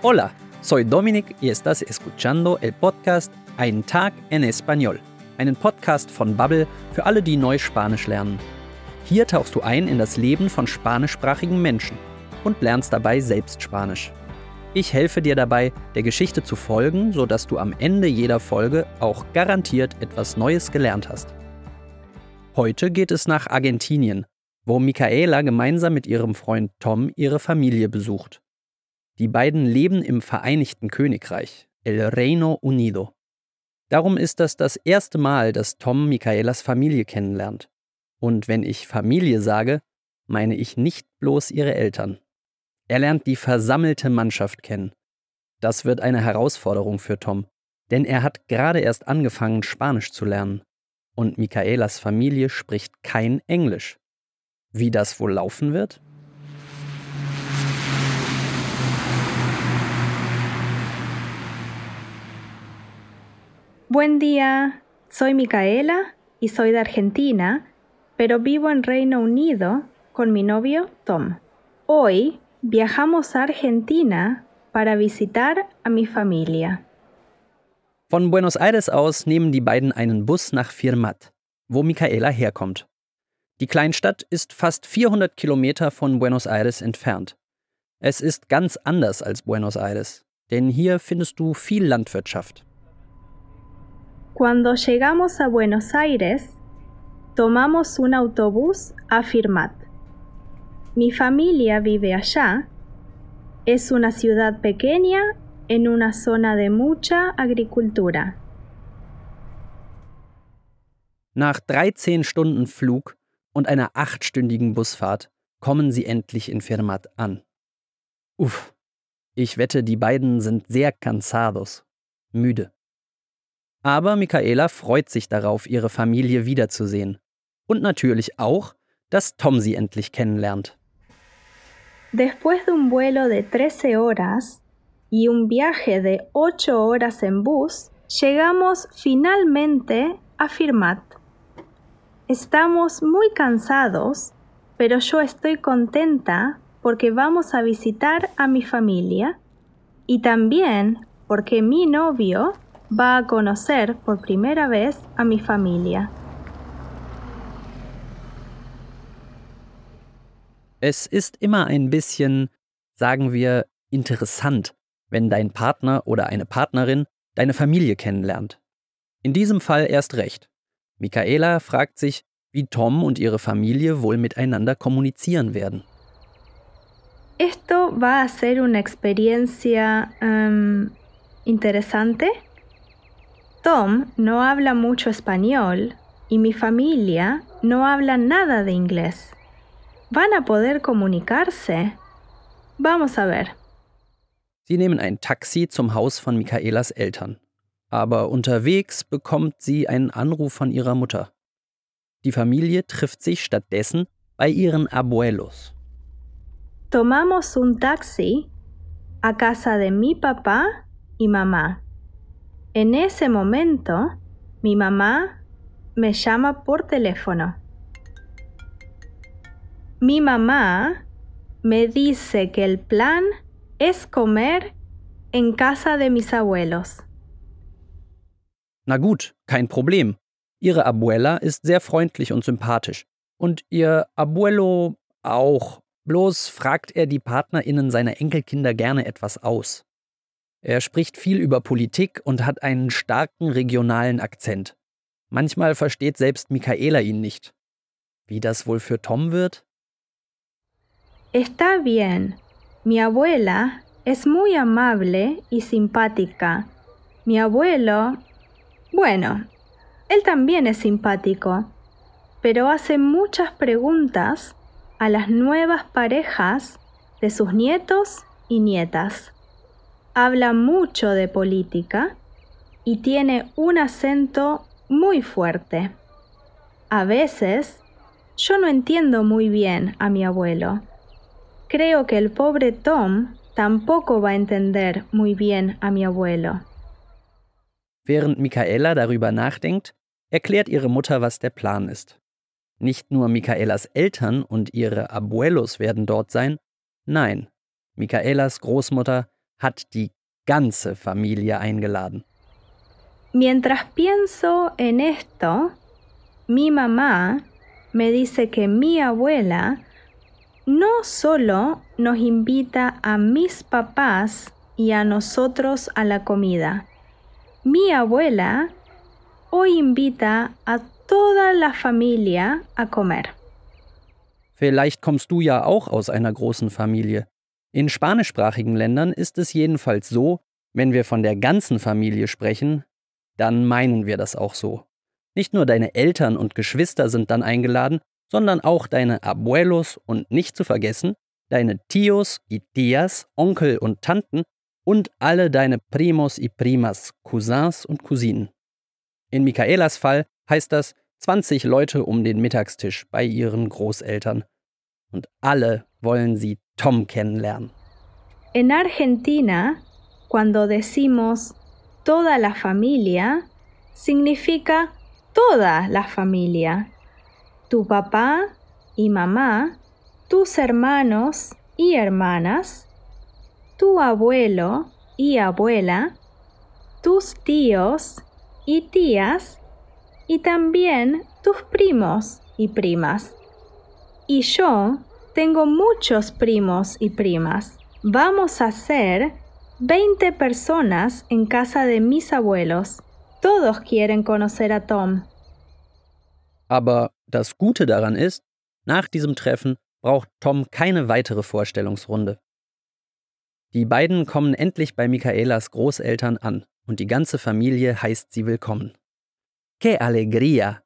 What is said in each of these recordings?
Hola, soy Dominic y estás escuchando el podcast Ein Tag en Español, einen Podcast von Bubble für alle, die neu Spanisch lernen. Hier tauchst du ein in das Leben von spanischsprachigen Menschen und lernst dabei selbst Spanisch. Ich helfe dir dabei, der Geschichte zu folgen, sodass du am Ende jeder Folge auch garantiert etwas Neues gelernt hast. Heute geht es nach Argentinien, wo Michaela gemeinsam mit ihrem Freund Tom ihre Familie besucht. Die beiden leben im Vereinigten Königreich, El Reino Unido. Darum ist das das erste Mal, dass Tom Michaelas Familie kennenlernt. Und wenn ich Familie sage, meine ich nicht bloß ihre Eltern. Er lernt die versammelte Mannschaft kennen. Das wird eine Herausforderung für Tom, denn er hat gerade erst angefangen, Spanisch zu lernen. Und Michaelas Familie spricht kein Englisch. Wie das wohl laufen wird? Buen día, soy Micaela y soy de Argentina, pero vivo en Reino Unido con mi novio Tom. Hoy Viajamos a Argentina para visitar a mi familia. Von Buenos Aires aus nehmen die beiden einen Bus nach Firmat, wo Michaela herkommt. Die Kleinstadt ist fast 400 Kilometer von Buenos Aires entfernt. Es ist ganz anders als Buenos Aires, denn hier findest du viel Landwirtschaft. Cuando llegamos a Buenos Aires, tomamos un autobús a Firmat. Mi familia vive allá. Es una ciudad pequeña en una zona de mucha agricultura. Nach 13 Stunden Flug und einer achtstündigen Busfahrt kommen sie endlich in Fermat an. Uff, ich wette, die beiden sind sehr cansados, müde. Aber Michaela freut sich darauf, ihre Familie wiederzusehen. Und natürlich auch, dass Tom sie endlich kennenlernt. Después de un vuelo de 13 horas y un viaje de 8 horas en bus, llegamos finalmente a Firmat. Estamos muy cansados, pero yo estoy contenta porque vamos a visitar a mi familia y también porque mi novio va a conocer por primera vez a mi familia. Es ist immer ein bisschen, sagen wir, interessant, wenn dein Partner oder eine Partnerin deine Familie kennenlernt. In diesem Fall erst recht. Michaela fragt sich, wie Tom und ihre Familie wohl miteinander kommunizieren werden. Esto va a ser una experiencia um, interesante. Tom no habla mucho español y mi familia no habla nada de inglés. ¿Van a poder comunicarse? Vamos a ver. Sie nehmen ein Taxi zum Haus von Michaelas Eltern. Aber unterwegs bekommt sie einen Anruf von ihrer Mutter. Die Familie trifft sich stattdessen bei ihren Abuelos. Tomamos un taxi a casa de mi papá y mamá. En ese momento, mi mamá me llama por teléfono. Mi mamá me dice que el plan es comer en casa de mis abuelos. Na gut, kein Problem. Ihre Abuela ist sehr freundlich und sympathisch. Und ihr Abuelo auch. Bloß fragt er die PartnerInnen seiner Enkelkinder gerne etwas aus. Er spricht viel über Politik und hat einen starken regionalen Akzent. Manchmal versteht selbst Michaela ihn nicht. Wie das wohl für Tom wird? Está bien. Mi abuela es muy amable y simpática. Mi abuelo... Bueno, él también es simpático, pero hace muchas preguntas a las nuevas parejas de sus nietos y nietas. Habla mucho de política y tiene un acento muy fuerte. A veces yo no entiendo muy bien a mi abuelo. Creo que el pobre Tom tampoco va a entender muy bien a mi abuelo. Während Michaela darüber nachdenkt, erklärt ihre Mutter, was der Plan ist. Nicht nur Michaelas Eltern und ihre Abuelos werden dort sein, nein, Michaelas Großmutter hat die ganze Familie eingeladen. Mientras pienso en esto, mi mamá me dice que mi abuela no solo nos invita a mis papás y a nosotros a la comida. Mi abuela hoy invita a toda la familia a comer. Vielleicht kommst du ja auch aus einer großen Familie. In spanischsprachigen Ländern ist es jedenfalls so, wenn wir von der ganzen Familie sprechen, dann meinen wir das auch so. Nicht nur deine Eltern und Geschwister sind dann eingeladen, sondern auch deine Abuelos und nicht zu vergessen, deine Tios Tias, Onkel und Tanten und alle deine Primos y Primas, Cousins und Cousinen. In Michaelas Fall heißt das 20 Leute um den Mittagstisch bei ihren Großeltern. Und alle wollen sie Tom kennenlernen. En Argentina, cuando decimos toda la familia significa toda la familia. Tu papá y mamá, tus hermanos y hermanas, tu abuelo y abuela, tus tíos y tías, y también tus primos y primas. Y yo tengo muchos primos y primas. Vamos a ser 20 personas en casa de mis abuelos. Todos quieren conocer a Tom. Aber das Gute daran ist, nach diesem Treffen braucht Tom keine weitere Vorstellungsrunde. Die beiden kommen endlich bei Michaelas Großeltern an und die ganze Familie heißt sie willkommen. ¡Qué alegría!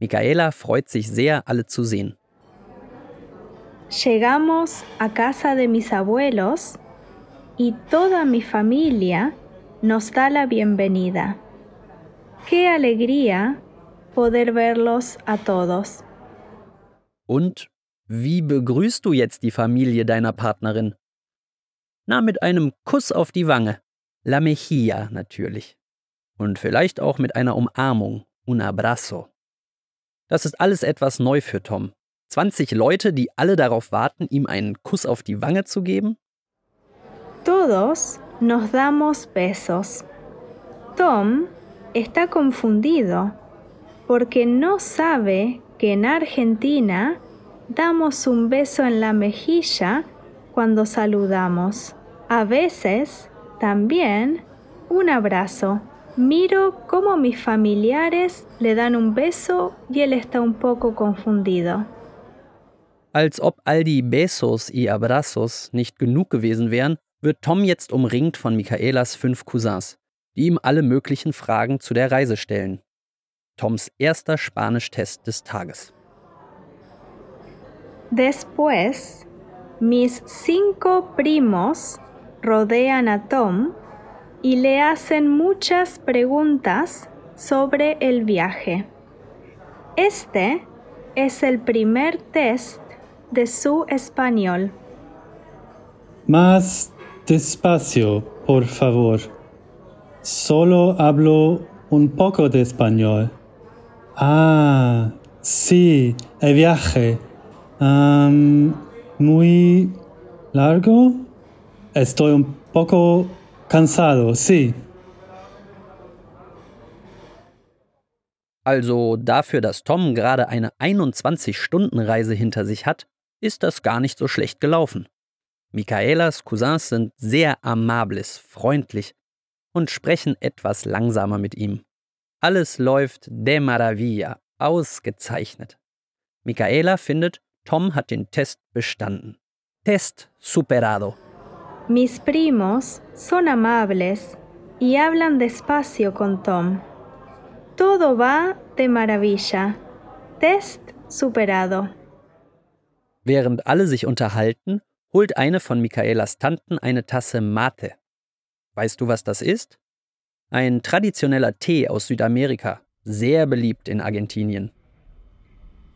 Michaela freut sich sehr, alle zu sehen. Llegamos a casa de mis abuelos y toda mi familia nos da la bienvenida. Qué alegría poder verlos a todos. Und wie begrüßt du jetzt die Familie deiner Partnerin? Na, mit einem Kuss auf die Wange. La mejilla natürlich. Und vielleicht auch mit einer Umarmung. Un abrazo. Das ist alles etwas neu für Tom. 20 Leute, die alle darauf warten, ihm einen Kuss auf die Wange zu geben? Todos nos damos besos. Tom está confundido porque no sabe que en Argentina damos un beso en la mejilla cuando saludamos. A veces también un abrazo. Miro cómo mis familiares le dan un beso y él está un poco confundido. Als ob all die Besos y Abrazos nicht genug gewesen wären, wird Tom jetzt umringt von Michaelas fünf Cousins, die ihm alle möglichen Fragen zu der Reise stellen. Toms erster Spanisch-Test des Tages. Después, mis cinco primos rodean a Tom y le hacen muchas preguntas sobre el viaje. Este es el primer test de su español. Más Despacio, por favor. Solo hablo un poco de español. Ah, sí, el viaje. muy largo. Estoy un poco cansado, sí. Also dafür, dass Tom gerade eine 21-Stunden-Reise hinter sich hat, ist das gar nicht so schlecht gelaufen. Michaelas Cousins sind sehr amables, freundlich und sprechen etwas langsamer mit ihm. Alles läuft de maravilla, ausgezeichnet. Michaela findet, Tom hat den Test bestanden. Test superado. Mis primos son amables y hablan despacio con Tom. Todo va de maravilla. Test superado. Während alle sich unterhalten, holt eine von Michaelas Tanten eine Tasse Mate. Weißt du, was das ist? Ein traditioneller Tee aus Südamerika, sehr beliebt in Argentinien.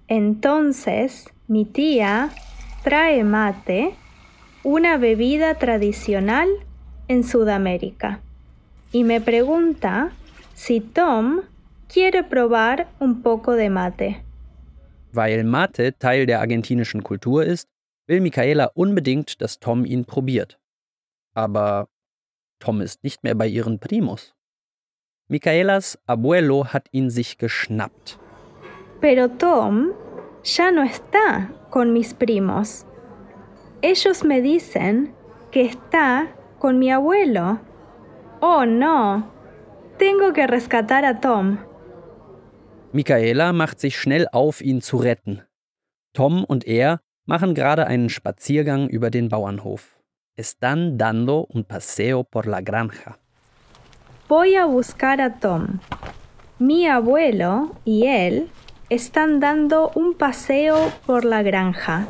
Entonces, mi tía trae mate, una bebida tradicional en Sudamérica, y me pregunta si Tom quiere probar un poco de mate. Weil Mate Teil der argentinischen Kultur ist, will Michaela unbedingt, dass Tom ihn probiert. Aber Tom ist nicht mehr bei ihren Primos. Micaelas Abuelo hat ihn sich geschnappt. Pero Tom ya no está con mis primos. Ellos me dicen que está con mi abuelo. Oh no, tengo que rescatar a Tom. Michaela macht sich schnell auf, ihn zu retten. Tom und er machen gerade einen Spaziergang über den Bauernhof. Están dando un paseo por la granja. Voy a buscar a Tom. Mi abuelo y él están dando un paseo por la granja.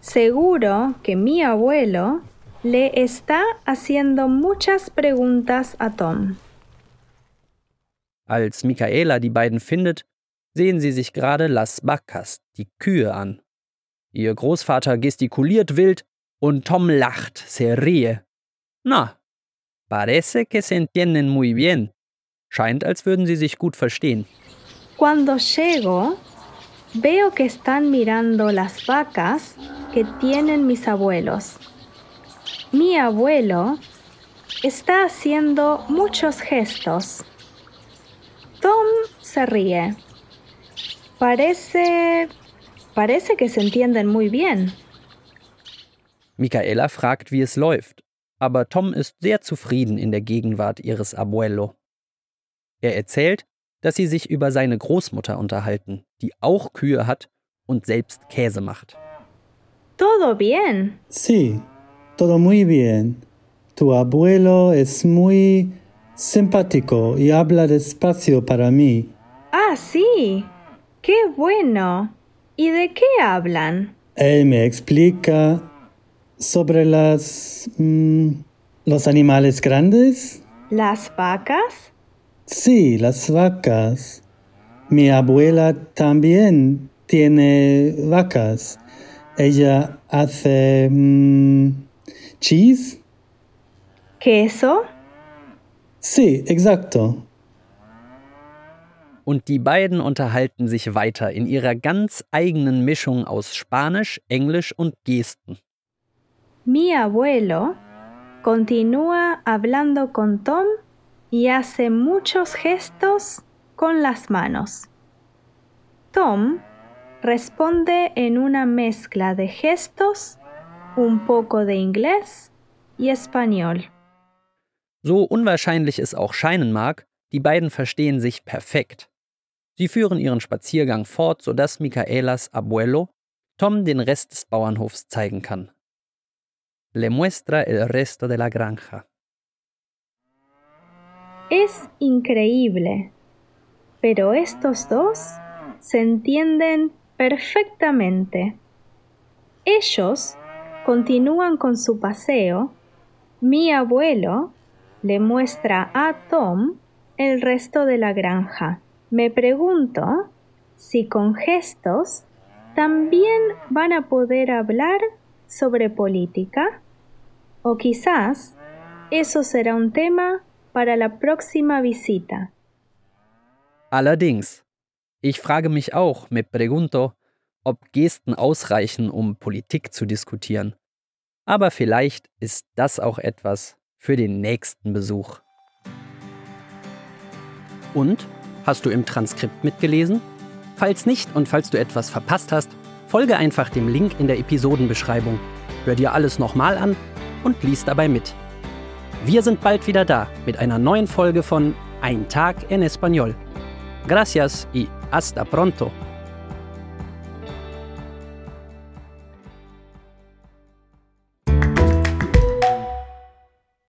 Seguro que mi abuelo le está haciendo muchas preguntas a Tom. Als Michaela die beiden findet, sehen sie sich gerade Las Vacas, die Kühe, an. Ihr Großvater gestikuliert wild und Tom lacht, se ríe. Na, parece que se entienden muy bien. Scheint, als würden sie sich gut verstehen. Cuando llego, veo que están mirando las vacas que tienen mis abuelos. Mi abuelo está haciendo muchos gestos. Tom se ríe. Parece... parece que se entienden muy bien. Michaela fragt, wie es läuft, aber Tom ist sehr zufrieden in der Gegenwart ihres Abuelo. Er erzählt, dass sie sich über seine Großmutter unterhalten, die auch Kühe hat und selbst Käse macht. Todo bien. Sí, todo muy bien. Tu abuelo es muy simpático y habla despacio para mí. Ah, sí. Qué bueno. ¿Y de qué hablan? Él me explica sobre las... mm, los animales grandes. ¿Las vacas? Sí, las vacas. Mi abuela también tiene vacas. Ella hace... mm, cheese. ¿Queso? Sí, exacto. Und die beiden unterhalten sich weiter in ihrer ganz eigenen Mischung aus Spanisch, Englisch und Gesten. Mi abuelo continúa hablando con Tom y hace muchos gestos con las manos. Tom responde en una mezcla de gestos, un poco de inglés y español. So unwahrscheinlich es auch scheinen mag, die beiden verstehen sich perfekt. Sie führen ihren Spaziergang fort, sodass Micaelas Abuelo Tom den Rest des Bauernhofs zeigen kann. Le muestra el resto de la granja. Es increíble, pero estos dos se entienden perfectamente. Ellos continúan con su paseo. Mi abuelo le muestra a Tom el resto de la granja. Me pregunto si con gestos también van a poder hablar sobre política o quizás eso será un tema para la próxima visita. Allerdings, ich frage mich auch, me pregunto, ob Gesten ausreichen, um Politik zu diskutieren. Aber vielleicht ist das auch etwas für den nächsten Besuch. Und? Hast du im Transkript mitgelesen? Falls nicht und falls du etwas verpasst hast, folge einfach dem Link in der Episodenbeschreibung. Hör dir alles nochmal an und lies dabei mit. Wir sind bald wieder da mit einer neuen Folge von Ein Tag en Español. Gracias y hasta pronto.